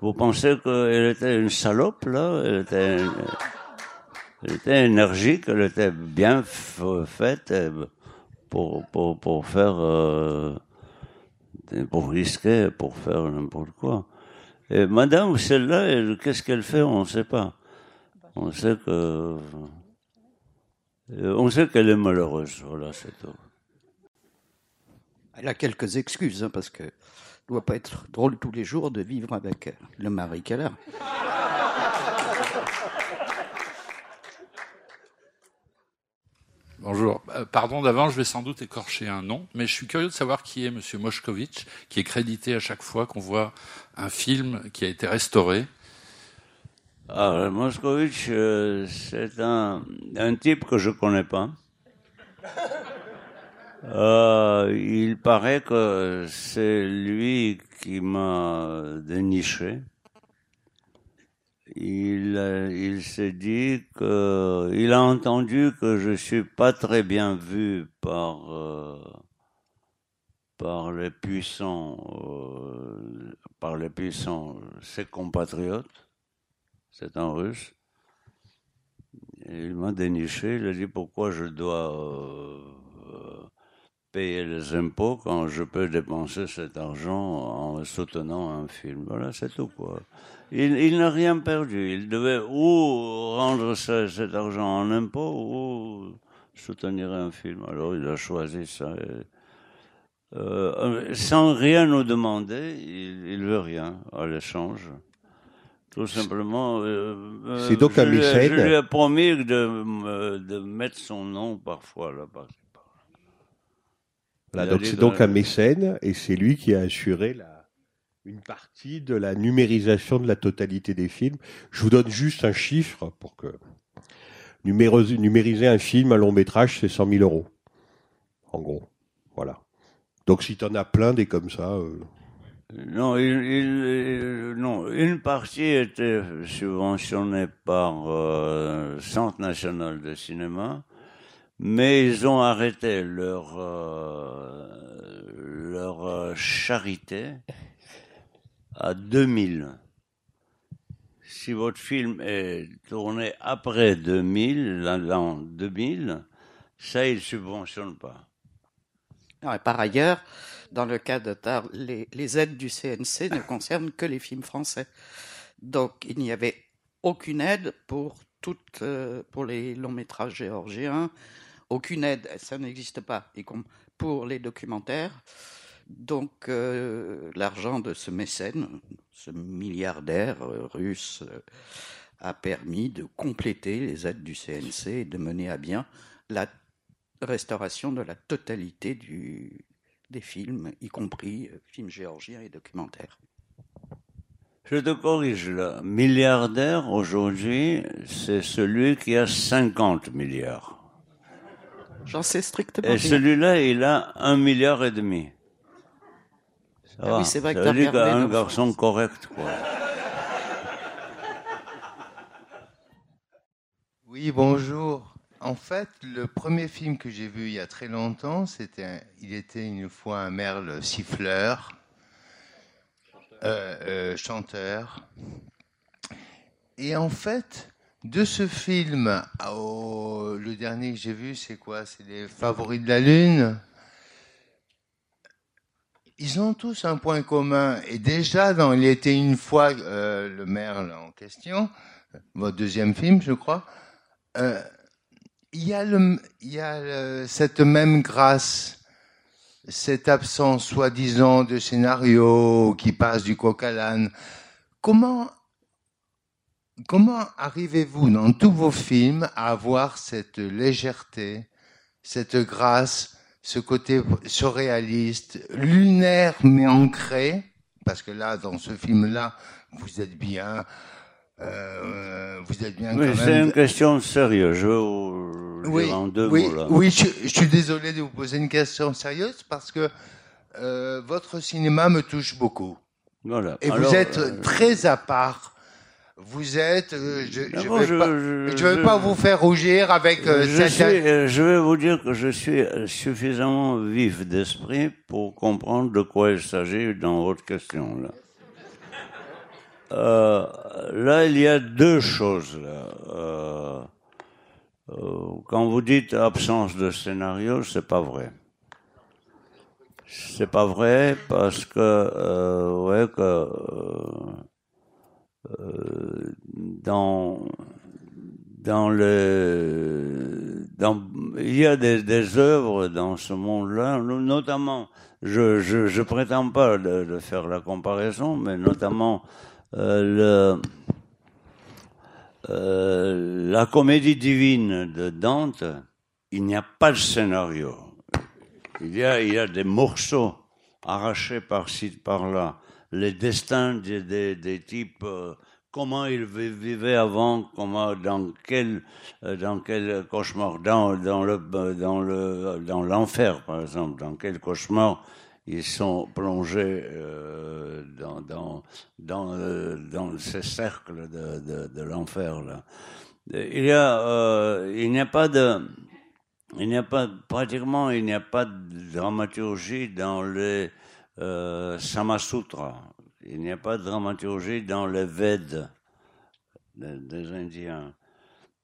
S8: Vous pensez qu'elle était une salope, là? Elle était, elle était énergique, elle était bien faite euh, pour, pour, pour faire, euh, pour risquer, pour faire n'importe quoi. Et madame, celle-là, elle- qu'est-ce qu'elle fait? On ne sait pas. On sait que, euh, on sait qu'elle est malheureuse, voilà, c'est tout.
S2: Elle a quelques excuses, hein, parce que doit pas être drôle tous les jours de vivre avec euh, le mari qu'elle a.
S12: Bonjour. Euh, Pardon d'avance, je vais sans doute écorcher un nom, mais je suis curieux de savoir qui est Monsieur Moshkovitch, qui est crédité à chaque fois qu'on voit un film qui a été restauré.
S8: Ah, Moscovitch, euh, c'est un, un type que je connais pas. Euh, il paraît que c'est lui qui m'a déniché. Il, a- il s'est dit que il a entendu que je suis pas très bien vu par euh, par les puissants euh, par les puissants ses compatriotes. C'est un russe. Il m'a déniché. Il a dit pourquoi je dois euh, euh, payer les impôts quand je peux dépenser cet argent en soutenant un film? Voilà, c'est tout quoi. Il, n'a rien perdu. Il devait ou rendre ce- cet argent en impôts ou soutenir un film. Alors il a choisi ça. Et, euh, sans rien nous demander, il, il veut rien à l'échange. Tout simplement. euh, euh,
S7: C'est donc un mécène.
S8: Je lui ai promis de, me- de mettre son nom parfois là. par-
S7: Voilà,
S8: Il a
S7: donc c'est donc un mécène et c'est lui qui a assuré la, une partie de la numérisation de la totalité des films. Je vous donne juste un chiffre pour que numériser un film, un long métrage, c'est 100 000 euros. En gros, voilà. Donc si tu en as plein des comme ça, euh,
S8: Non, il, une partie était subventionnée par euh, Centre national de cinéma, mais ils ont arrêté leur euh, euh, charité à 2000. Si votre film est tourné après 2000, l'an- l'an 2000, ça ils subventionnent pas.
S2: Non, et par ailleurs, dans le cas de Tar, les, les aides du CNC ne concernent que les films français. Donc il n'y avait aucune aide pour, toutes, euh, pour les longs métrages géorgiens, aucune aide, ça n'existe pas, y pour les documentaires. Donc euh, l'argent de ce mécène, ce milliardaire euh, russe, a permis de compléter les aides du CNC et de mener à bien la restauration de la totalité du, des films, y compris euh, films géorgiens et documentaires.
S8: Je te corrige là. Milliardaire aujourd'hui, c'est celui qui a 50 milliards.
S2: J'en sais strictement
S8: Et celui-là, il a un milliard et demi. Ça
S2: Ah
S8: va.
S2: oui, c'est vrai que
S8: Ça veut dire qu'un
S2: nos
S8: garçon correct, quoi.
S13: Oui, bonjour. En fait, le premier film que j'ai vu il y a très longtemps, c'était Il était une fois un merle siffleur, euh, euh, chanteur. Et en fait, de ce film le dernier que j'ai vu, c'est quoi? C'est Les Favoris de la Lune. Ils ont tous un point commun. Et déjà, dans Il était une fois euh, le merle en question, votre deuxième film, je crois, il y a, le, il y a le- cette même grâce, cette absence soi-disant de scénario qui passe du coq à l'âne. Comment, comment arrivez-vous dans tous vos films à avoir cette légèreté, cette grâce, ce côté surréaliste, lunaire mais ancré? Parce que là, dans ce film-là, vous êtes bien. Euh, vous êtes bien
S8: Oui, c'est
S13: même.
S8: une question sérieuse. Je vais vous
S13: Oui,
S8: en deux
S13: oui,
S8: mots là.
S13: oui je, je suis désolé de vous poser une question sérieuse parce que euh, votre cinéma me touche beaucoup.
S8: Voilà.
S13: Et
S8: Alors,
S13: vous êtes
S8: euh,
S13: très à part. Vous êtes, euh, je ne
S8: D'abord,
S13: vais,
S8: je-
S13: pas,
S8: je-
S13: vais pas vous faire rougir avec euh,
S8: je,
S13: cette-
S8: suis, euh, je vais vous dire que je suis euh, suffisamment vif d'esprit pour comprendre de quoi il s'agit dans votre question. Là. Euh, là, il y a deux choses. Euh, euh, quand vous dites absence de scénario, c'est pas vrai. C'est pas vrai parce que, ouais, que dans dans le dans il y a des, œuvres dans ce monde-là, no- notamment, je je, prétends pas de, de faire la comparaison, mais notamment le euh, la comédie divine de Dante, il n'y a pas de scénario. Il y a, des morceaux arrachés par-ci, par-là. Les destins des, types, euh, comment ils vi- vivaient avant, comment, dans quel, euh, cauchemar, euh, dans l'enfer, par exemple, dans quel cauchemar ils sont plongés euh, dans, dans, dans, euh, ces cercles de, l'enfer. Il euh, il n'y a pas de, il n'y a pas, pratiquement, il n'y a pas dramaturgie dans les Samasutras. Il n'y a pas de dramaturgie dans les Veds des, des Indiens.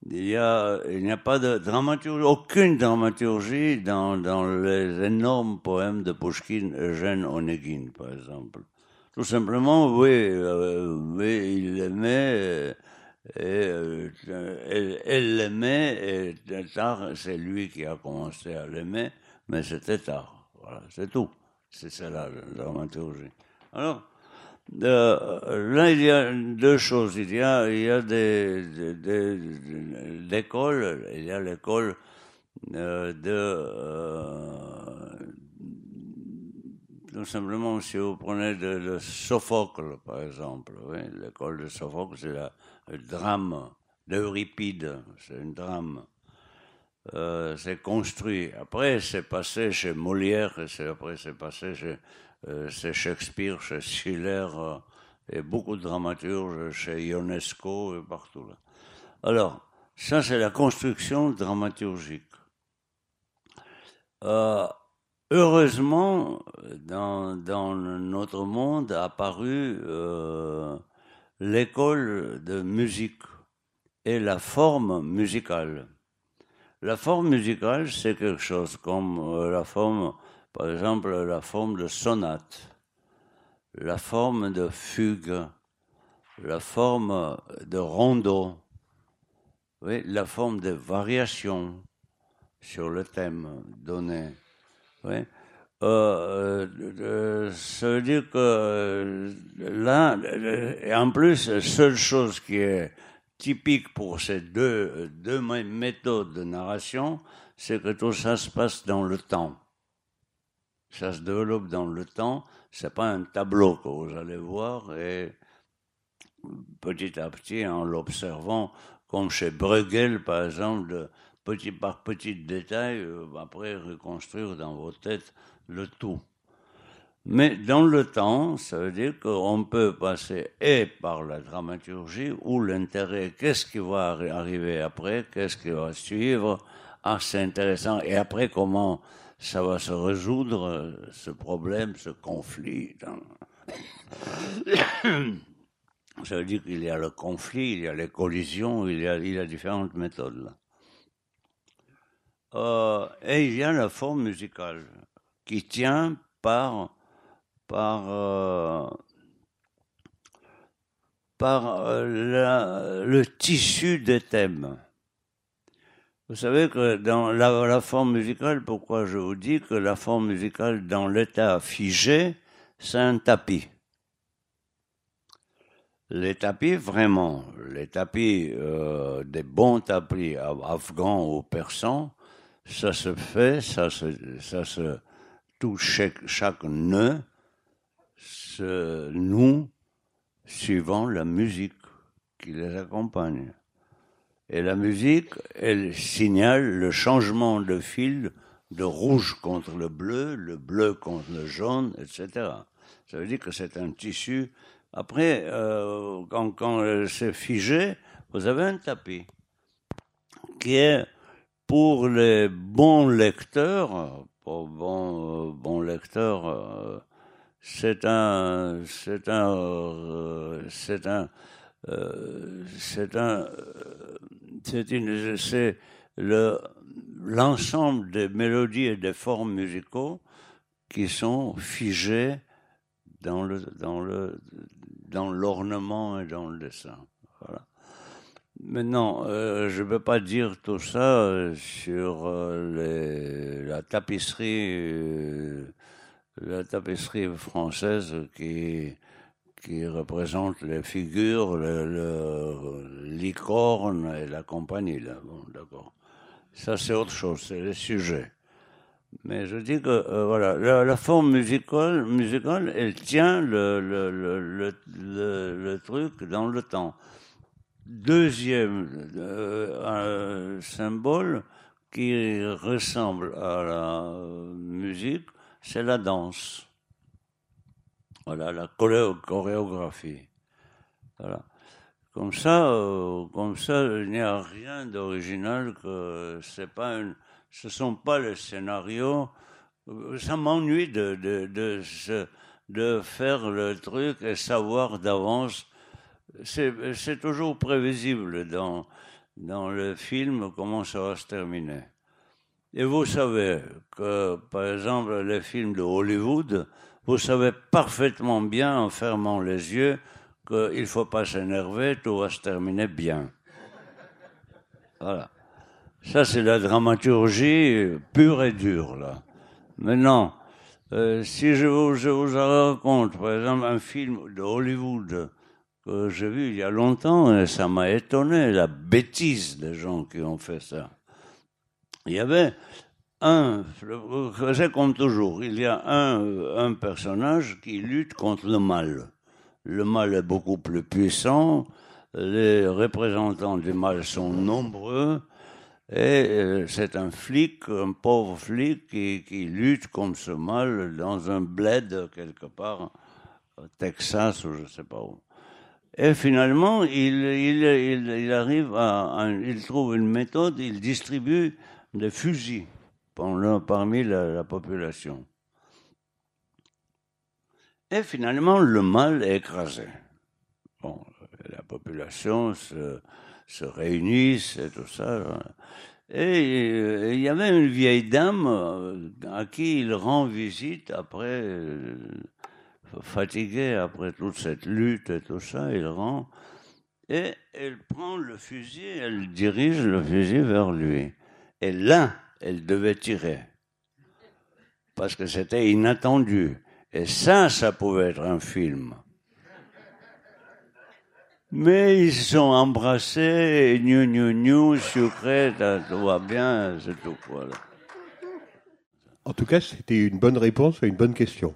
S8: Il y a, n'y a pas de dramaturgie, aucune dramaturgie dans, les énormes poèmes de Pushkin, Eugène Onegin, par exemple. Tout simplement, oui, euh, oui il aimait, euh, et euh, elle elle l'aimait, et tard, c'est lui qui a commencé à l'aimer, mais c'était tard. Voilà, c'est tout. C'est ça la, la dramaturgie. Alors, euh, là, il y a deux choses. Il y a, il y a des, l'école, il y a l'école euh, de, euh, tout simplement, si vous prenez de, de Sophocle, par exemple, l'école de Sophocle, c'est le drame d'Euripide, c'est un drame. C'est construit. Après, c'est passé chez Molière, et après, c'est passé chez, euh, chez Shakespeare, chez Schiller, euh, et beaucoup de dramaturges, chez Ionesco et partout là. Alors, ça, c'est la construction dramaturgique. Euh, heureusement, dans, dans notre monde a apparu l'école de musique et la forme musicale. La forme musicale, c'est quelque chose comme la forme, par exemple, la forme de sonate, la forme de fugue, la forme de rondeau, oui, la forme de variation sur le thème donné. Oui. Euh, euh, ça veut dire que euh, là, euh, et en plus, la seule chose qui est typique pour ces deux, deux mé- méthodes de narration, c'est que tout ça se passe dans le temps. Ça se développe dans le temps. C'est pas un tableau que vous allez voir et petit à petit, en l'observant, comme chez Bruegel, par exemple, petit par petit détail, euh, après reconstruire dans vos têtes le tout. Mais dans le temps, ça veut dire qu'on peut passer et par la dramaturgie ou l'intérêt, qu'est-ce qui va arri- arriver après, qu'est-ce qui va suivre, ah c'est intéressant, et après comment ça va se résoudre, euh, ce problème, ce conflit. ça veut dire qu'il y a le conflit, il y a les collisions, il y a, différentes méthodes. Euh, et il y a la forme musicale qui tient par par euh, par le tissu des thèmes. Vous savez que dans la, forme musicale, pourquoi je vous dis que la forme musicale dans l'état figé, c'est un tapis? Les tapis, vraiment, les tapis, euh, des bons tapis af- afghans ou persans, ça se fait, ça se, ça touche chaque, chaque nœud, se noue suivant la musique qui les accompagne. Et la musique, elle signale le changement de fil de rouge contre le bleu, le bleu contre le jaune, etc. Ça veut dire que c'est un tissu. Après, euh, quand, quand euh, c'est figé, vous avez un tapis qui est pour les bons lecteurs, pour bons, euh, bons lecteurs, c'est un, c'est un, c'est un, c'est un, c'est le, l'ensemble des mélodies et des formes musicaux qui sont figés dans le, dans le, dans l'ornement et dans le dessin. Voilà. Maintenant, euh, je ne peux pas dire tout ça euh, sur euh, la tapisserie, la tapisserie française qui, qui représente les figures, le, le licorne et la compagnie. Là. Bon, d'accord. Ça, c'est autre chose, c'est les sujets. Mais je dis que euh, voilà, la, forme musicale, musicale, elle tient le, le, le, le, le, le truc dans le temps. Deuxième euh, symbole qui ressemble à la musique, c'est la danse. Voilà, la choré- chorégraphie. Voilà. Comme ça, euh, comme ça, il n'y a rien d'original que c'est pas ce sont pas les scénarios. Ça m'ennuie de, de, de, de faire le truc et savoir d'avance. C'est, c'est toujours prévisible dans, dans le film comment ça va se terminer. Et vous savez que, par exemple, les films de Hollywood, vous savez parfaitement bien, en fermant les yeux, qu'il ne faut pas s'énerver, tout va se terminer bien. Voilà. Ça, c'est la dramaturgie pure et dure, là. Maintenant, euh, si je vous, je vous raconte, par exemple, un film de Hollywood que j'ai vu il y a longtemps, et ça m'a étonné, la bêtise des gens qui ont fait ça. Il y avait un, c'est comme toujours, il y a un, un personnage qui lutte contre le mal. Le mal est beaucoup plus puissant, les représentants du mal sont nombreux, et euh, c'est un flic, un pauvre flic qui, qui lutte contre ce mal dans un bled quelque part, au Texas ou je ne sais pas où. Et finalement, il, il, il, arrive à, il trouve une méthode, il distribue des fusils parmi la, la population. Et finalement, le mal est écrasé. Bon, la population se, se réunit, et tout ça. Et il y avait une vieille dame euh, à qui il rend visite après euh, fatigué après toute cette lutte et tout ça, il rentre. Et elle prend le fusil, elle dirige le fusil vers lui. Et là, elle devait tirer. Parce que c'était inattendu. Et ça, ça pouvait être un film. Mais ils se sont embrassés, et gnou gnou gnou, sucré, tout va bien, c'est tout. Voilà.
S7: En tout cas, c'était une bonne réponse à une bonne question.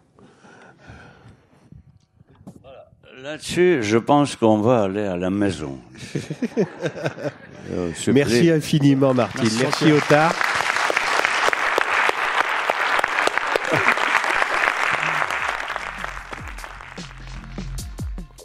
S8: Là-dessus, je pense qu'on va aller à la maison. Euh,
S7: Merci infiniment, Martine.
S8: Merci,
S7: Merci. Otard.